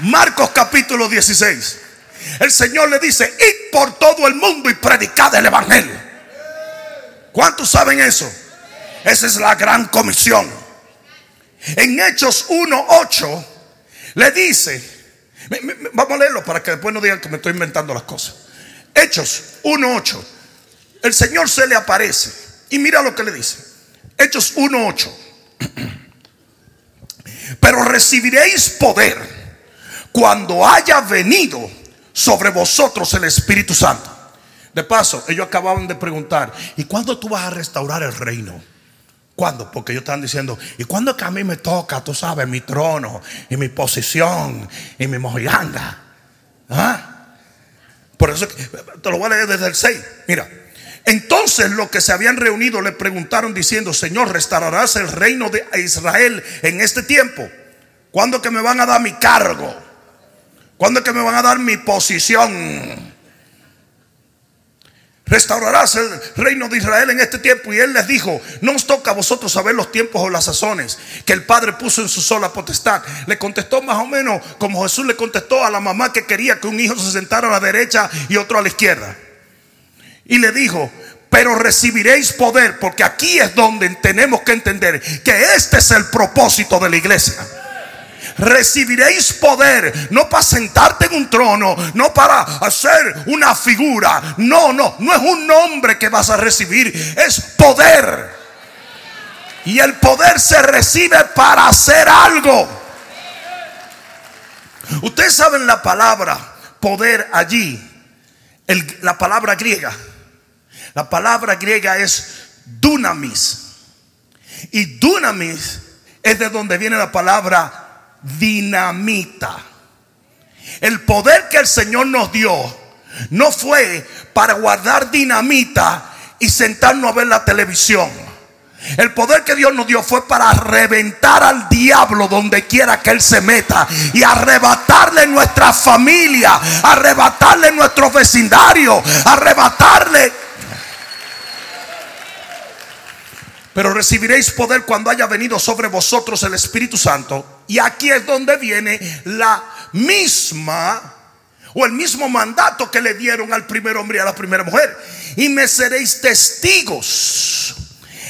Marcos capítulo 16. El Señor le dice, id por todo el mundo y predicad el Evangelio. ¿Cuántos saben eso? Esa es la gran comisión. En Hechos 1.8 le dice, vamos a leerlo para que después no digan que me estoy inventando las cosas. Hechos 1.8. El Señor se le aparece y mira lo que le dice. Hechos 1.8. Pero recibiréis poder cuando haya venido sobre vosotros el Espíritu Santo. De paso, ellos acababan de preguntar, ¿y cuándo tú vas a restaurar el reino? ¿Cuándo? Porque ellos estaban diciendo, ¿y cuándo que a mí me toca, tú sabes, mi trono y mi posición y mi mojiganga? ¿Ah? Por eso te lo voy a leer desde el 6. Mira, entonces los que se habían reunido le preguntaron diciendo, Señor, ¿restaurarás el reino de Israel en este tiempo? ¿Cuándo que me van a dar mi cargo? ¿Cuándo que me van a dar mi posición? Restaurarás el reino de Israel en este tiempo. Y él les dijo, no os toca a vosotros saber los tiempos o las sazones que el Padre puso en su sola potestad. Le contestó más o menos como Jesús le contestó a la mamá que quería que un hijo se sentara a la derecha y otro a la izquierda. Y le dijo, pero recibiréis poder, porque aquí es donde tenemos que entender que este es el propósito de la iglesia. Recibiréis poder, no para sentarte en un trono, no para hacer una figura. No, no, no es un nombre que vas a recibir, es poder. Y el poder se recibe para hacer algo. Ustedes saben la palabra poder allí, la palabra griega la palabra griega es dunamis. Y dunamis es de donde viene la palabra dinamita. El poder que el Señor nos dio no fue para guardar dinamita y sentarnos a ver la televisión. El poder que Dios nos dio fue para reventar al diablo donde quiera que él se meta y arrebatarle nuestra familia, arrebatarle nuestro vecindario, arrebatarle Pero recibiréis poder cuando haya venido sobre vosotros el Espíritu Santo. Y aquí es donde viene la misma o el mismo mandato que le dieron al primer hombre y a la primera mujer. Y me seréis testigos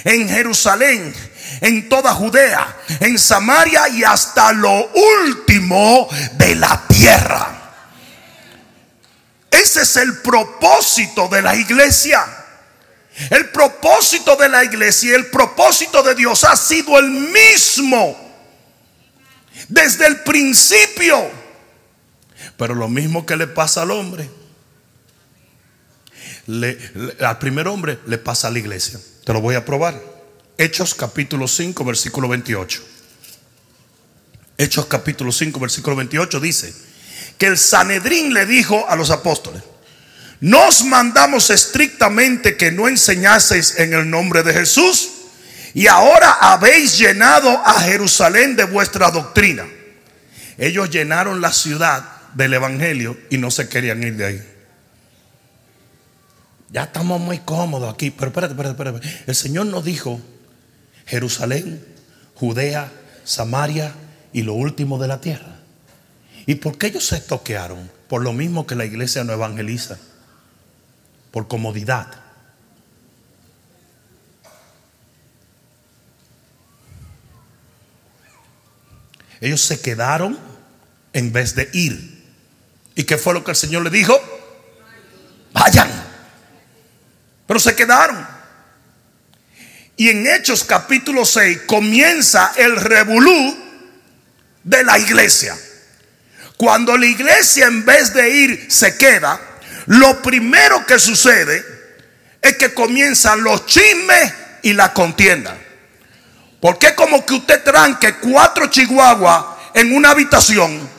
en Jerusalén, en toda Judea, en Samaria y hasta lo último de la tierra. Ese es el propósito de la iglesia. El propósito de la iglesia y el propósito de Dios ha sido el mismo desde el principio. Pero lo mismo que le pasa al hombre, al primer hombre le pasa a la iglesia. Te lo voy a probar. Hechos capítulo 5, versículo 28. Hechos capítulo 5, versículo 28 dice que el Sanedrín le dijo a los apóstoles, nos mandamos estrictamente que no enseñaseis en el nombre de Jesús y ahora habéis llenado a Jerusalén de vuestra doctrina. Ellos llenaron la ciudad del Evangelio y no se querían ir de ahí. Ya estamos muy cómodos aquí, pero espérate, espérate, espérate. El Señor nos dijo Jerusalén, Judea, Samaria y lo último de la tierra. ¿Y por qué ellos se toquearon? Por lo mismo que la iglesia no evangeliza por comodidad. Ellos se quedaron en vez de ir. ¿Y qué fue lo que el Señor le dijo? Vayan. Pero se quedaron. Y en Hechos capítulo 6 comienza el revolú de la iglesia. Cuando la iglesia en vez de ir se queda, lo primero que sucede es que comienzan los chismes y la contienda. Porque como que usted tranque cuatro chihuahuas en una habitación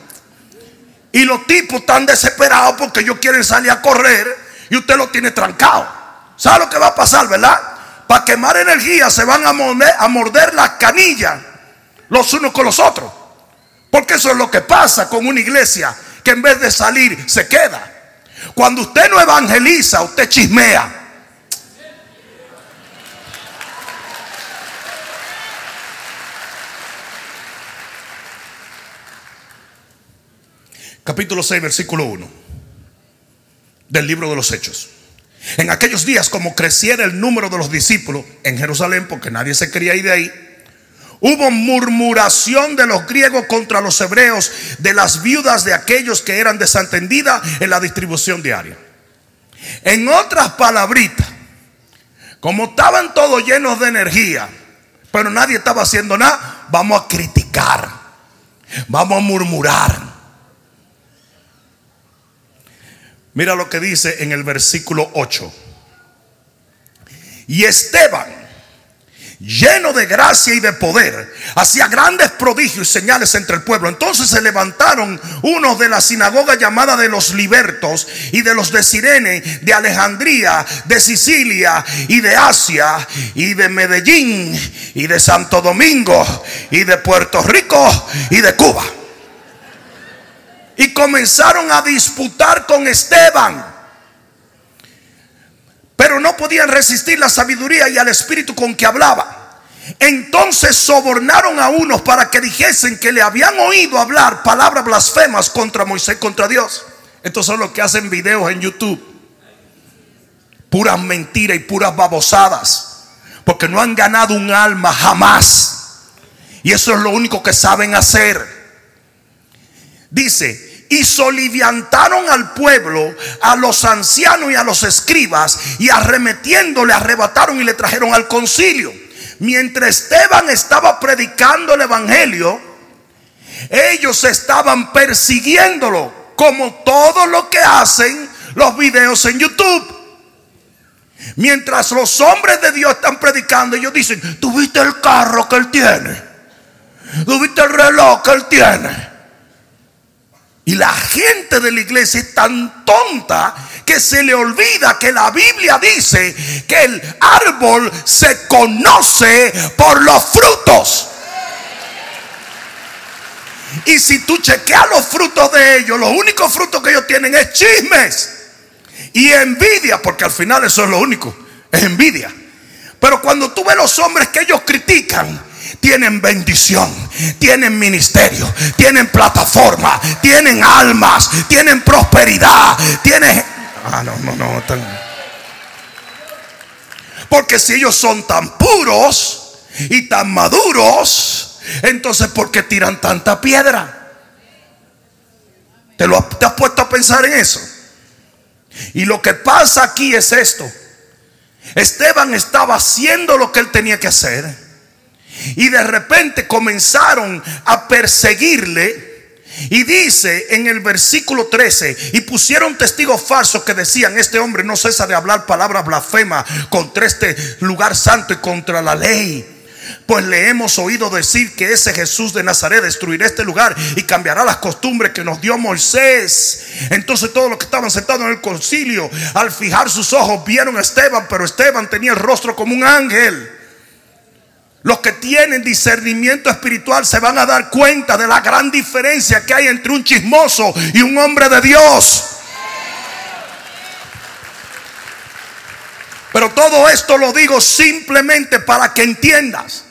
y los tipos están desesperados porque ellos quieren salir a correr y usted lo tiene trancado. ¿Sabe lo que va a pasar, verdad? Para quemar energía se van a morder, a morder las canillas los unos con los otros. Porque eso es lo que pasa con una iglesia que en vez de salir se queda. Cuando usted no evangeliza, usted chismea. Capítulo 6, versículo 1 del libro de los Hechos. En aquellos días, como creciera el número de los discípulos en Jerusalén, porque nadie se quería ir de ahí, hubo murmuración de los griegos contra los hebreos, de las viudas de aquellos que eran desatendidas en la distribución diaria. En otras palabritas, como estaban todos llenos de energía, pero nadie estaba haciendo nada, vamos a criticar, vamos a murmurar. Mira lo que dice en el versículo 8. Y Esteban, lleno de gracia y de poder, hacía grandes prodigios y señales entre el pueblo. Entonces se levantaron unos de la sinagoga llamada de los libertos y de los de Sirene, de Alejandría, de Sicilia y de Asia y de Medellín y de Santo Domingo y de Puerto Rico y de Cuba y comenzaron a disputar con Esteban. Pero no podían resistir la sabiduría y al espíritu con que hablaba. Entonces sobornaron a unos para que dijesen que le habían oído hablar palabras blasfemas contra Moisés, contra Dios. Estos son los que hacen videos en YouTube. Puras mentiras y puras babosadas. Porque no han ganado un alma jamás. Y eso es lo único que saben hacer. Dice, y soliviantaron al pueblo, a los ancianos y a los escribas, y arremetiendo le arrebataron y le trajeron al concilio. Mientras Esteban estaba predicando el evangelio, ellos estaban persiguiéndolo, como todo lo que hacen los videos en YouTube. Mientras los hombres de Dios están predicando, ellos dicen, ¿tuviste el carro que él tiene? ¿Tuviste el reloj que él tiene? Y la gente de la iglesia es tan tonta que se le olvida que la Biblia dice que el árbol se conoce por los frutos. Y si tú chequeas los frutos de ellos, los únicos frutos que ellos tienen es chismes y envidia, porque al final eso es lo único, es envidia. Pero cuando tú ves los hombres que ellos critican, tienen bendición, tienen ministerio, tienen plataforma, tienen almas, tienen prosperidad, tienen... Ah, no, no, no. Porque si ellos son tan puros y tan maduros, entonces ¿por qué tiran tanta piedra? ¿Te, lo, ¿Te has puesto a pensar en eso? Y lo que pasa aquí es esto. Esteban estaba haciendo lo que él tenía que hacer y de repente comenzaron a perseguirle. Y dice en el versículo 13, y pusieron testigos falsos que decían, este hombre no cesa de hablar palabras blasfemas contra este lugar santo y contra la ley. Pues le hemos oído decir que ese Jesús de Nazaret destruirá este lugar y cambiará las costumbres que nos dio Moisés. Entonces todos los que estaban sentados en el concilio, al fijar sus ojos, vieron a Esteban, pero Esteban tenía el rostro como un ángel. Los que tienen discernimiento espiritual se van a dar cuenta de la gran diferencia que hay entre un chismoso y un hombre de Dios. Pero todo esto lo digo simplemente para que entiendas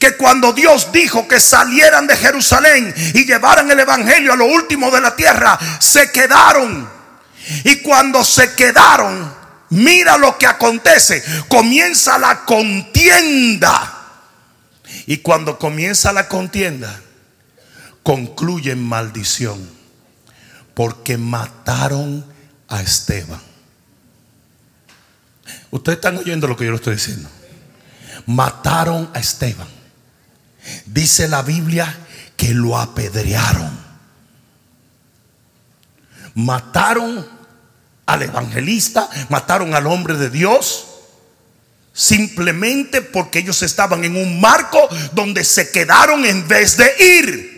que cuando Dios dijo que salieran de Jerusalén y llevaran el Evangelio a lo último de la tierra, se quedaron. Y cuando se quedaron, mira lo que acontece. Comienza la contienda y cuando comienza la contienda, concluye en maldición, porque mataron a Esteban. Ustedes están oyendo lo que yo le estoy diciendo. Mataron a Esteban. Dice la Biblia que lo apedrearon. Mataron al evangelista, mataron al hombre de Dios Simplemente porque ellos estaban en un marco donde se quedaron en vez de ir.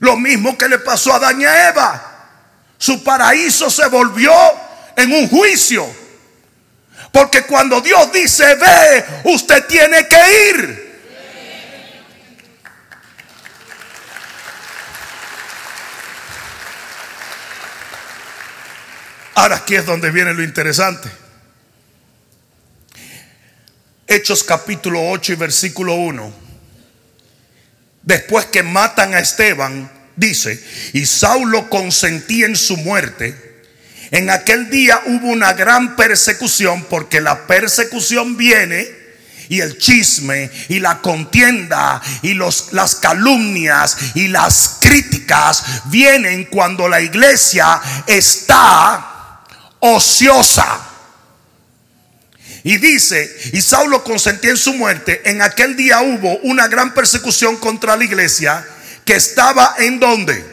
Lo mismo que le pasó a Daña Eva. Su paraíso se volvió en un juicio. Porque cuando Dios dice ve, usted tiene que ir. Ahora aquí es donde viene lo interesante. Hechos capítulo 8 y versículo 1. Después que matan a Esteban, dice, y Saulo consentía en su muerte. En aquel día hubo una gran persecución porque la persecución viene y el chisme y la contienda y los, las calumnias y las críticas vienen cuando la iglesia está ociosa. Y dice, y Saulo consentía en su muerte, en aquel día hubo una gran persecución contra la iglesia que estaba en donde.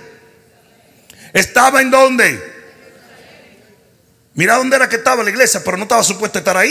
Estaba en donde. Mira dónde era que estaba la iglesia, pero no estaba supuesto estar ahí.